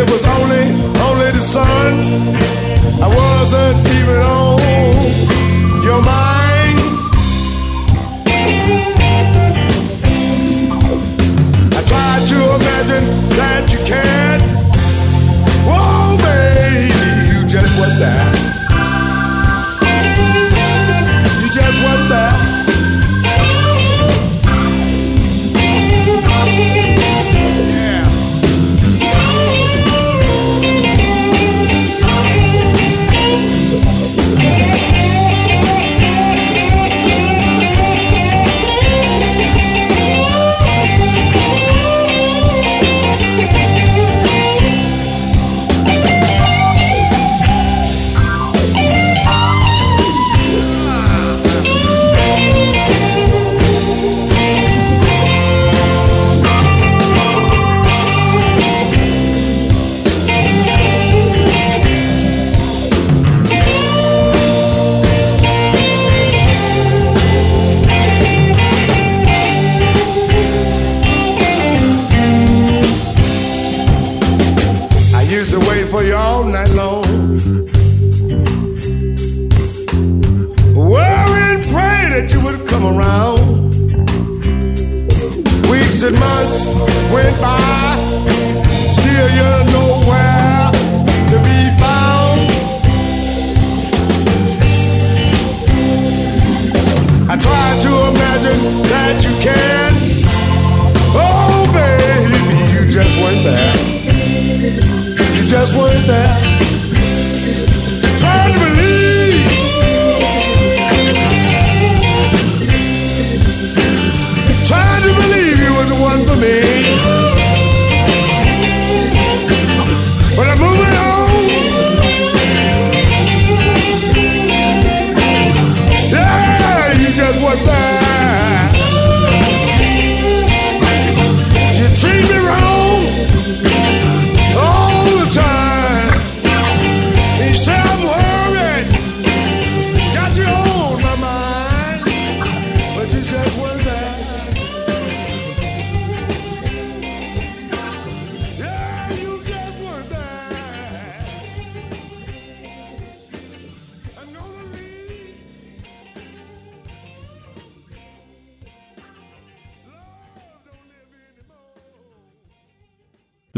it was only, only the sun. I wasn't even on your mind. I tried to imagine that you cared. Whoa, baby, you just went there.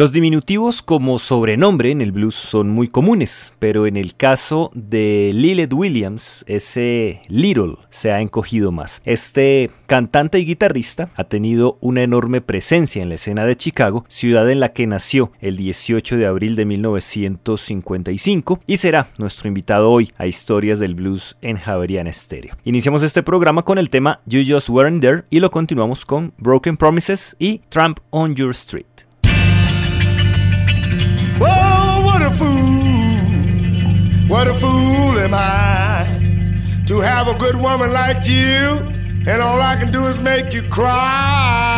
Los diminutivos como sobrenombre en el blues son muy comunes, pero en el caso de Lilith Williams, ese Little se ha encogido más. Este cantante y guitarrista ha tenido una enorme presencia en la escena de Chicago, ciudad en la que nació el 18 de abril de 1955 y será nuestro invitado hoy a Historias del Blues en Javeriana Stereo. Iniciamos este programa con el tema You Just Weren't There y lo continuamos con Broken Promises y Tramp on Your Street. What a fool am I to have a good woman like you, and all I can do is make you cry.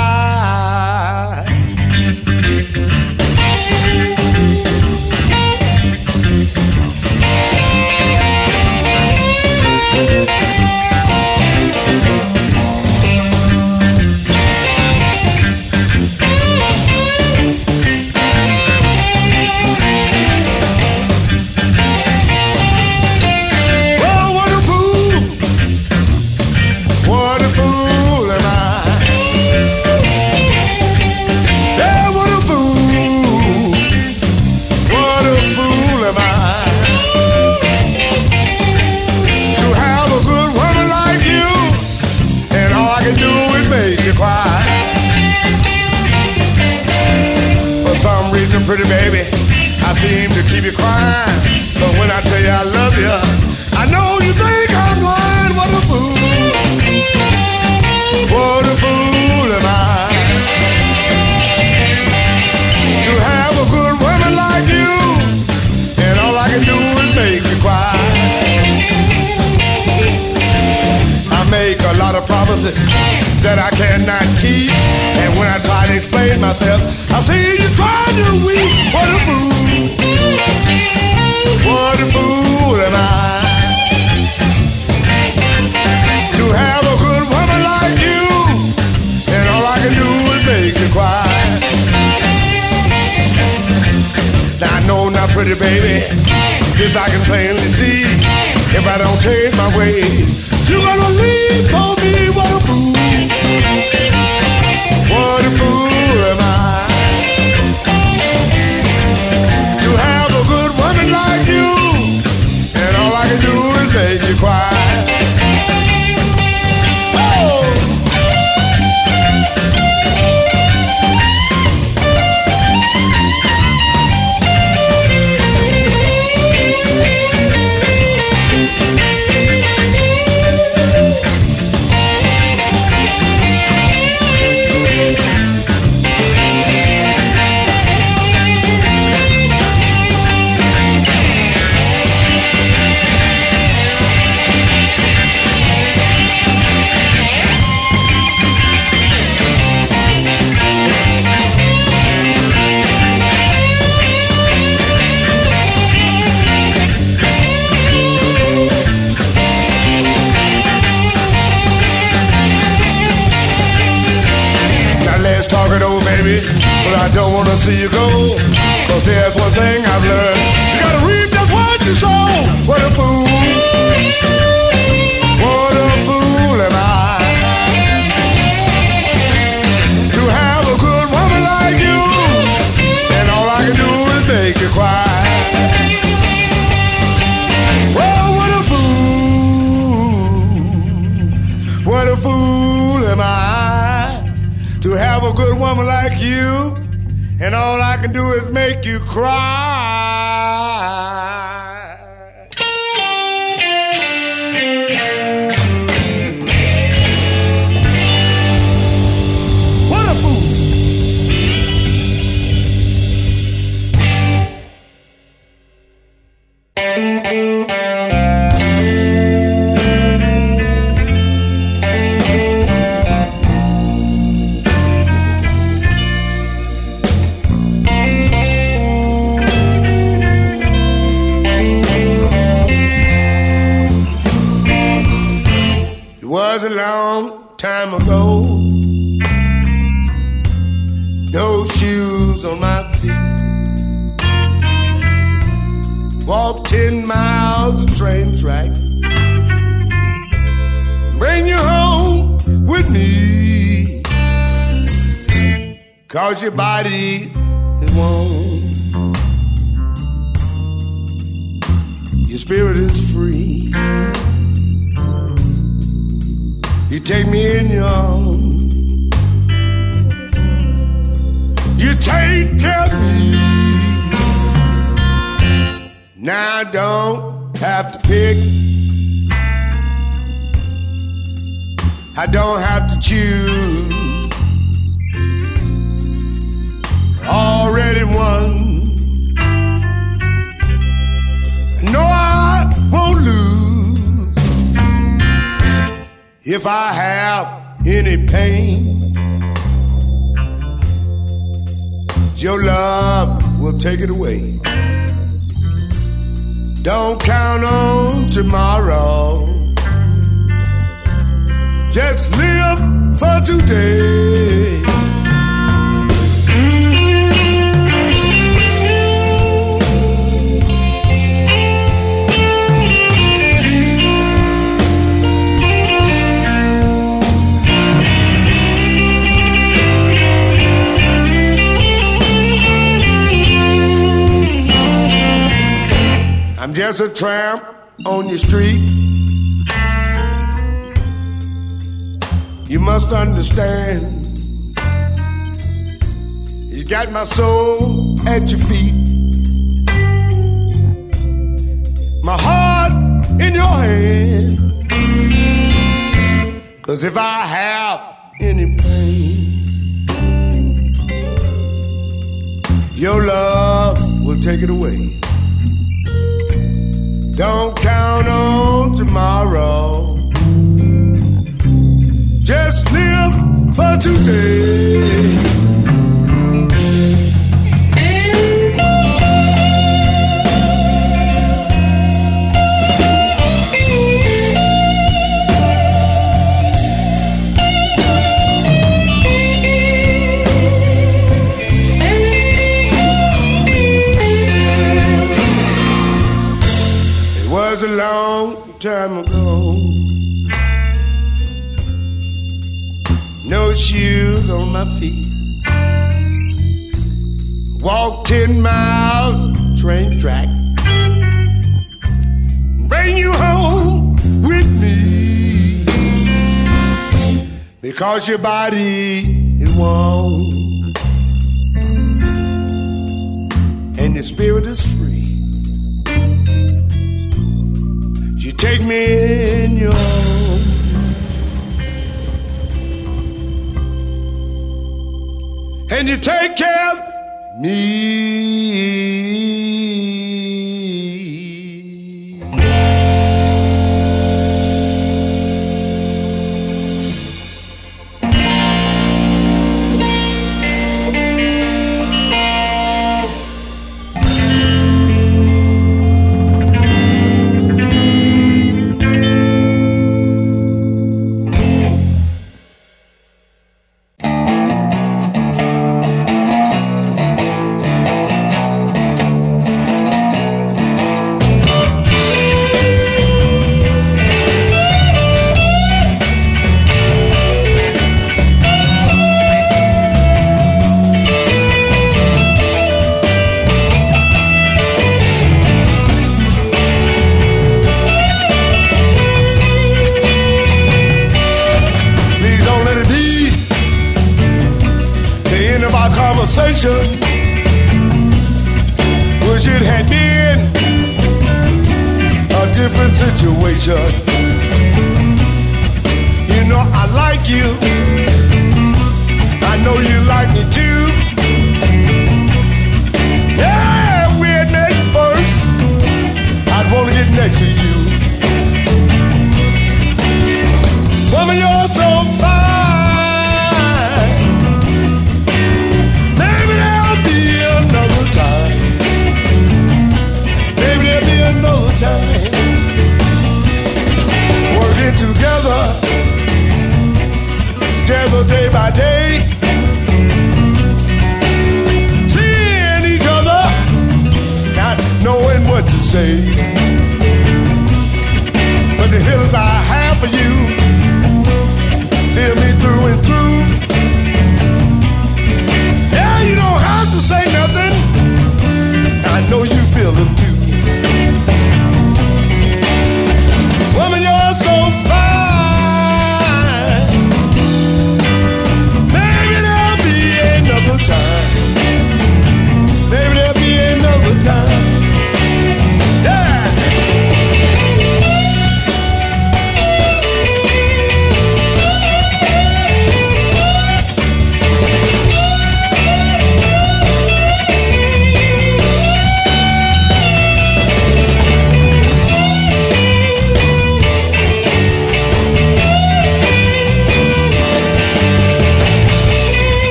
Seem to keep you crying. But when I tell you I love you, I know you think I'm lying. What a fool. What a fool am I. To have a good woman like you, and all I can do is make you cry. I make a lot of promises that I cannot keep. And when I try to explain myself, I say you try to weep. What a fool. I can plainly see. If I don't change my ways, can do is make you cry. Pick. I don't have to choose. Already won. No, I won't lose. If I have any pain, your love will take it away. Don't count on tomorrow. Just live for today. There's a tramp on your street. You must understand. You got my soul at your feet. My heart in your hand. Cause if I have any pain, your love will take it away. Don't count on tomorrow. Just live for today. Everybody.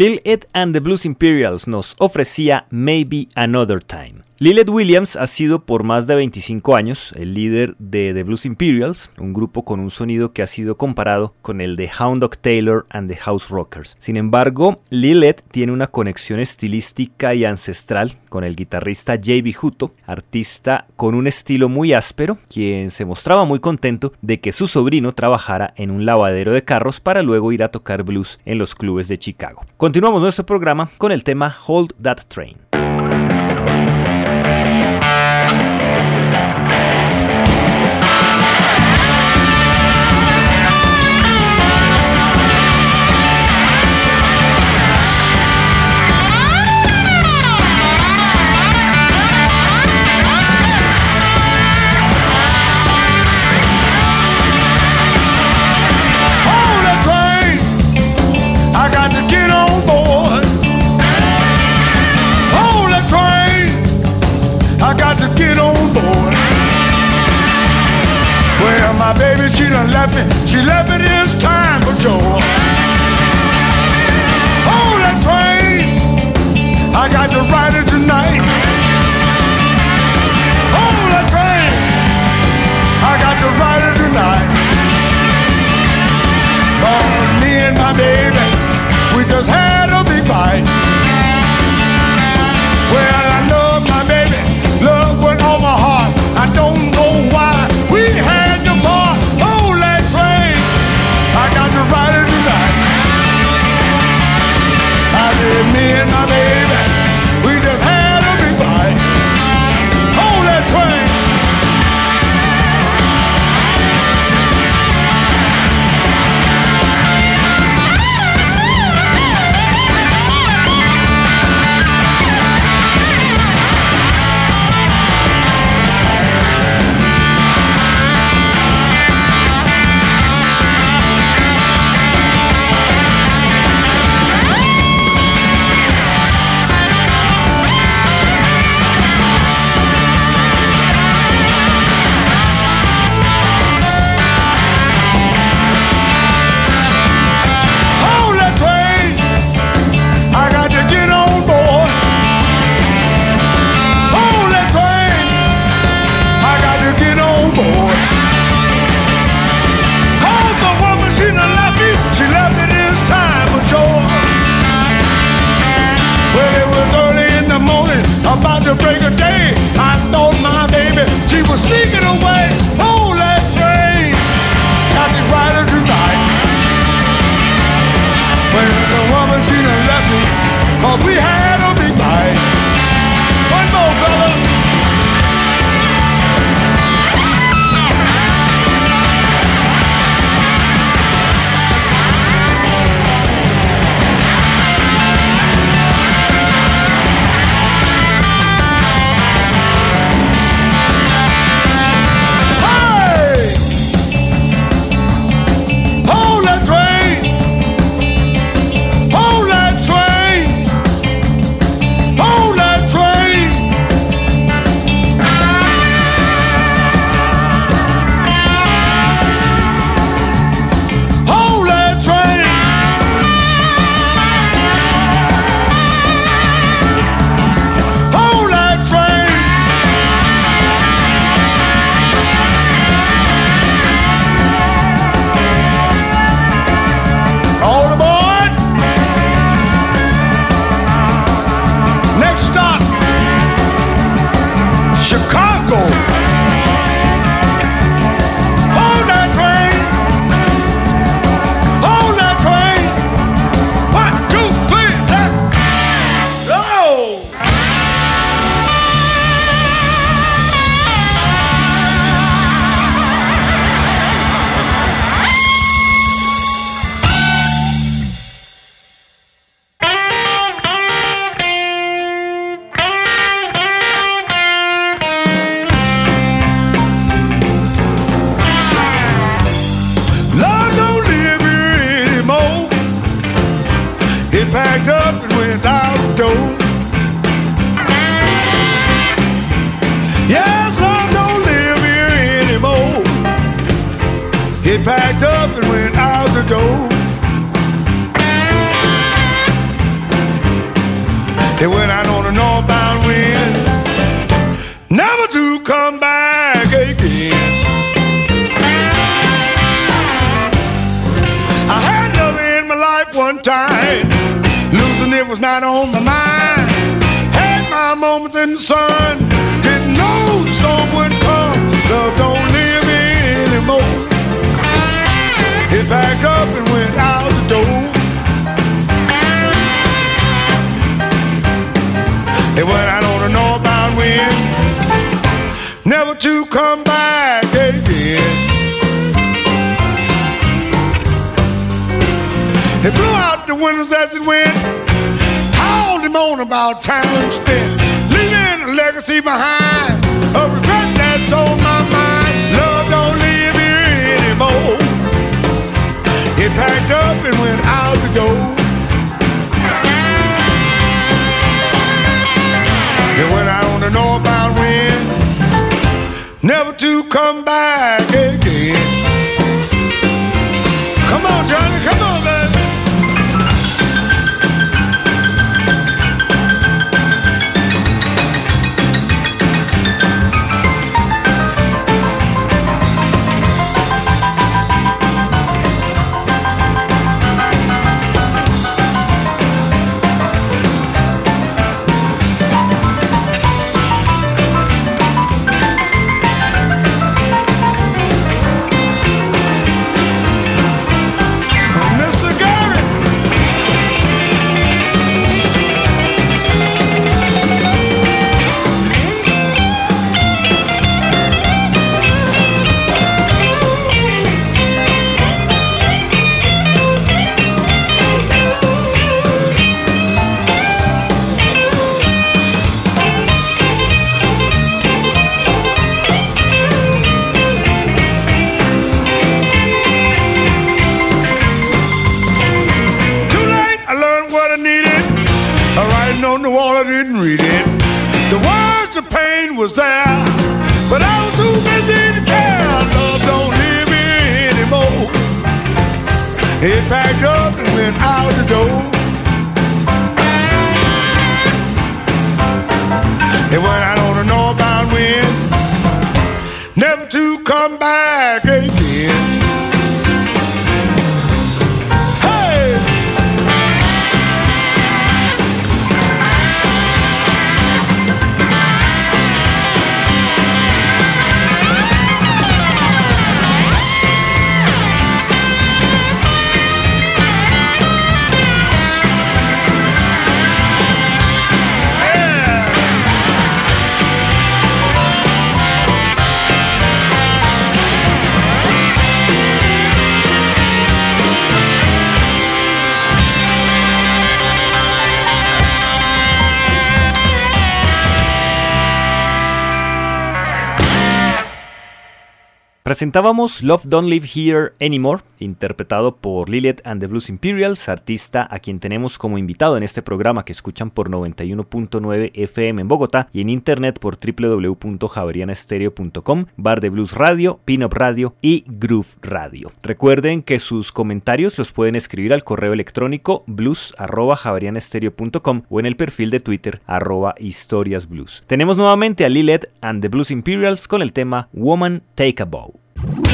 Lil Ed and the Blues Imperials nos ofrecía Maybe Another Time. Lilith Williams ha sido por más de 25 años el líder de The Blues Imperials, un grupo con un sonido que ha sido comparado con el de Hound Dog Taylor and the House Rockers. Sin embargo, Lilith tiene una conexión estilística y ancestral con el guitarrista J.B. Hutto, artista con un estilo muy áspero, quien se mostraba muy contento de que su sobrino trabajara en un lavadero de carros para luego ir a tocar blues en los clubes de Chicago. Continuamos nuestro programa con el tema Hold That Train. My baby, she done left me. She left me this time for sure. Hold oh, that train. I got to ride it tonight. Hold that train. I got to ride it tonight. Oh, me and my baby, we just had a big fight. and out I want know about when, never to come back. come back. Presentábamos Love Don't Live Here Anymore, interpretado por Lilith and the Blues Imperials, artista a quien tenemos como invitado en este programa que escuchan por 91.9 FM en Bogotá y en internet por www.javerianastereo.com, Bar de Blues Radio, Pinup Radio y Groove Radio. Recuerden que sus comentarios los pueden escribir al correo electrónico blues@javerianastereo.com o en el perfil de Twitter arroba historiasblues. Tenemos nuevamente a Lilith and the Blues Imperials con el tema Woman Take a Bow. Thank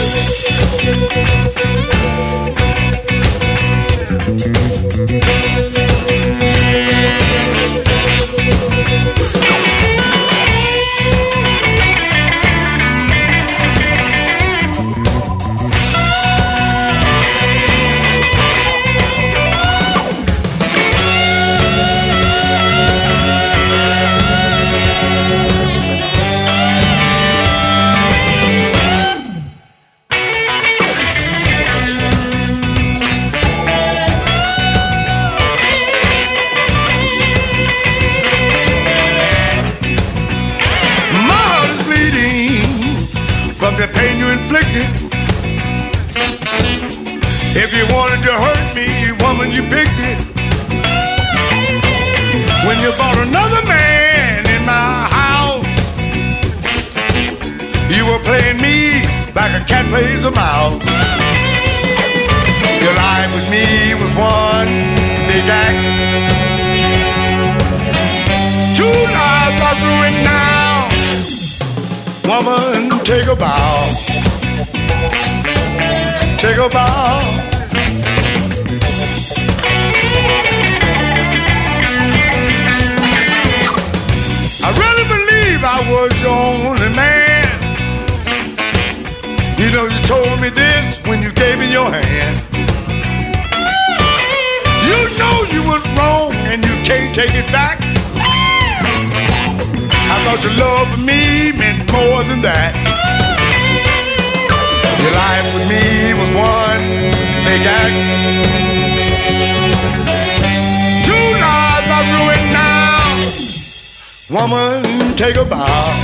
bar.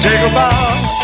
Take a bow.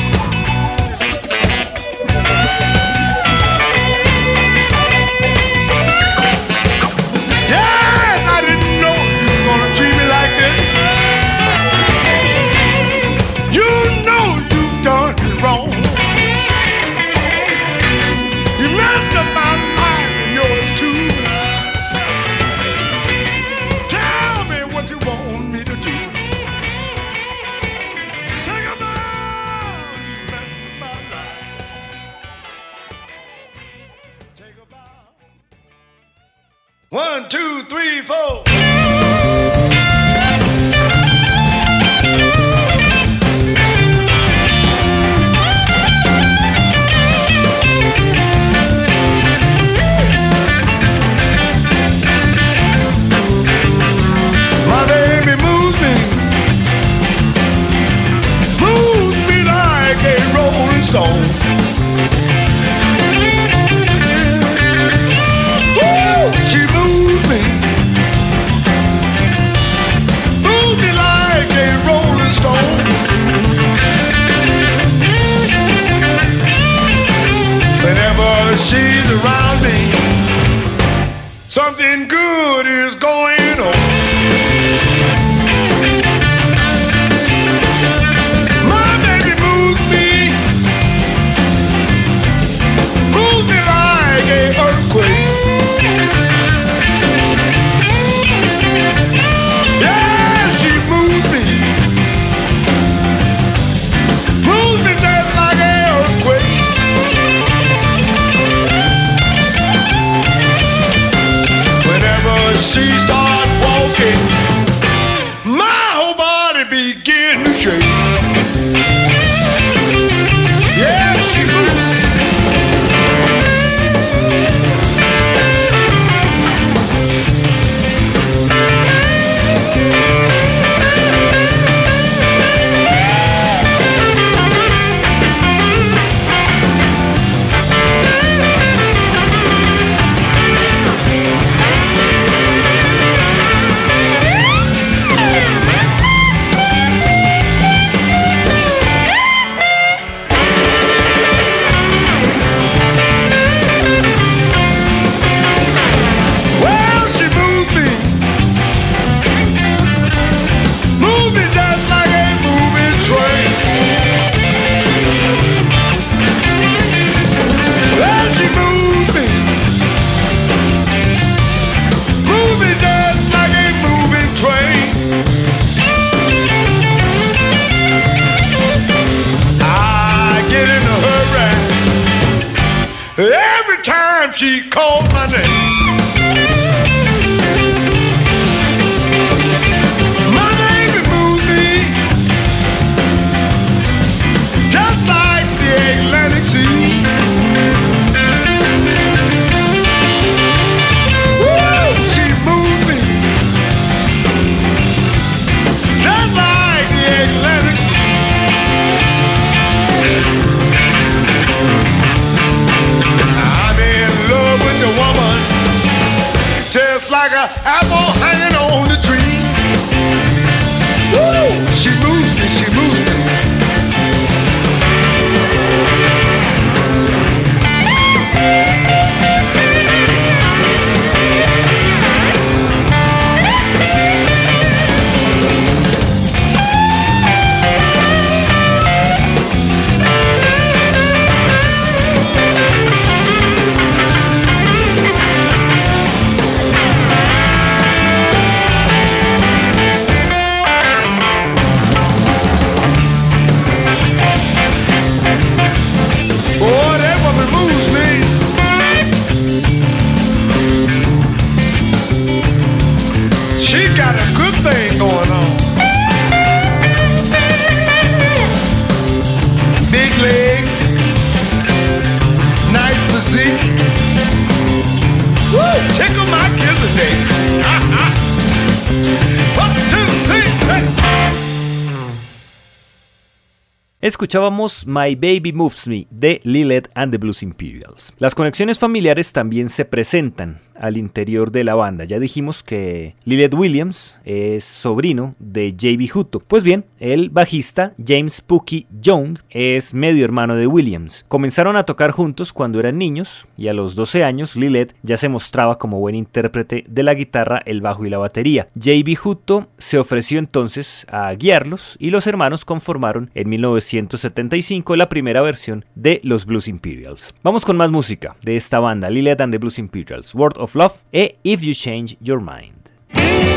Escuchábamos My Baby Moves Me de Lilith and the Blues Imperials. Las conexiones familiares también se presentan al interior de la banda. Ya dijimos que Lilith Williams es sobrino de J.B. Hutto. Pues bien, el bajista James Pookie Young es medio hermano de Williams. Comenzaron a tocar juntos cuando eran niños y a los 12 años Lilith ya se mostraba como buen intérprete de la guitarra, el bajo y la batería. J.B. Hutto se ofreció entonces a guiarlos y los hermanos conformaron en 1975 la primera versión de los Blues Imperials. Vamos con más música de esta banda, Lilith and the Blues Imperials, Word of Love e If You Change Your Mind.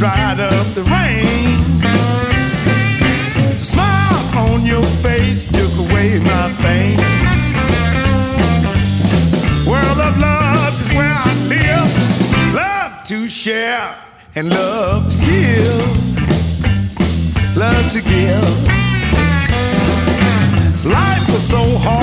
Dried up the rain. The smile on your face took away my pain. World of love is where I live. Love to share and love to give love to give. Life was so hard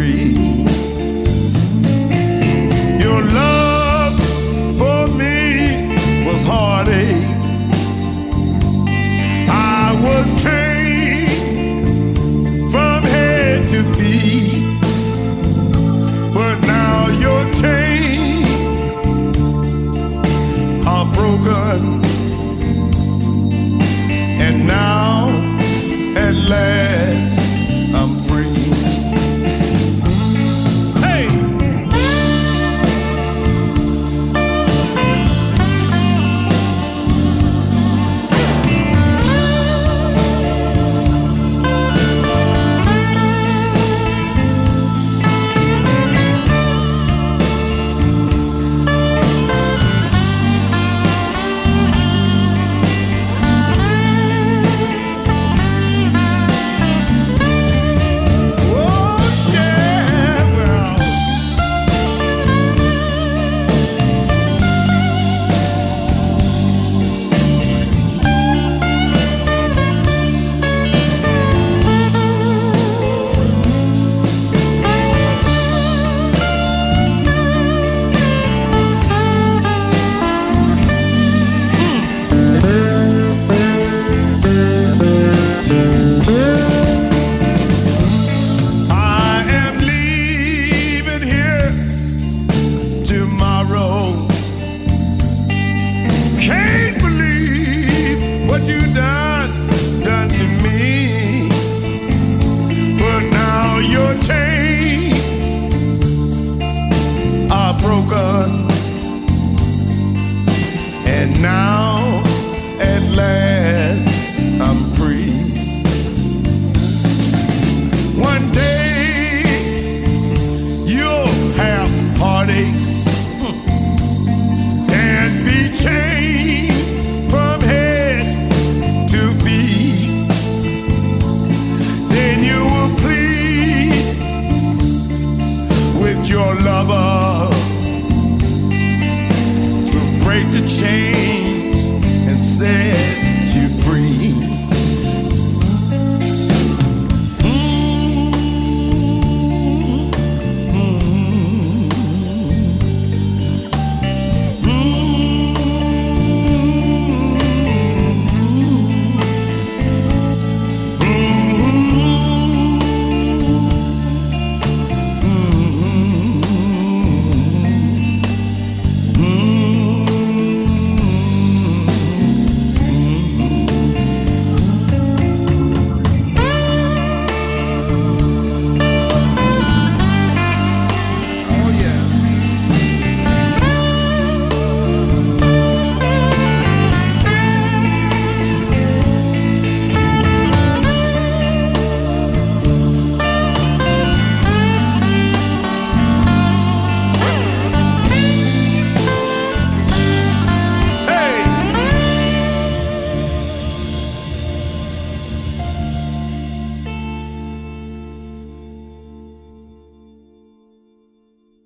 free.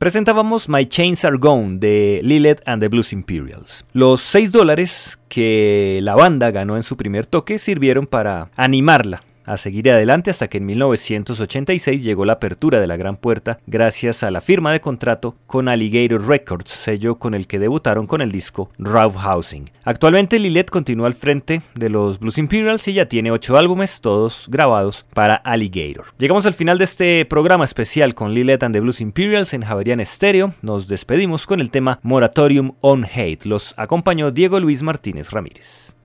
Presentábamos My Chains Are Gone de Lilith and the Blues Imperials. Los 6 dólares que la banda ganó en su primer toque sirvieron para animarla a seguir adelante hasta que en 1986 llegó la apertura de la Gran Puerta gracias a la firma de contrato con Alligator Records, sello con el que debutaron con el disco Rough Housing. Actualmente Lilith continúa al frente de los Blues Imperials y ya tiene 8 álbumes, todos grabados para Alligator. Llegamos al final de este programa especial con Lilith and the Blues Imperials en Javerian Stereo. Nos despedimos con el tema Moratorium on Hate. Los acompañó Diego Luis Martínez Ramírez.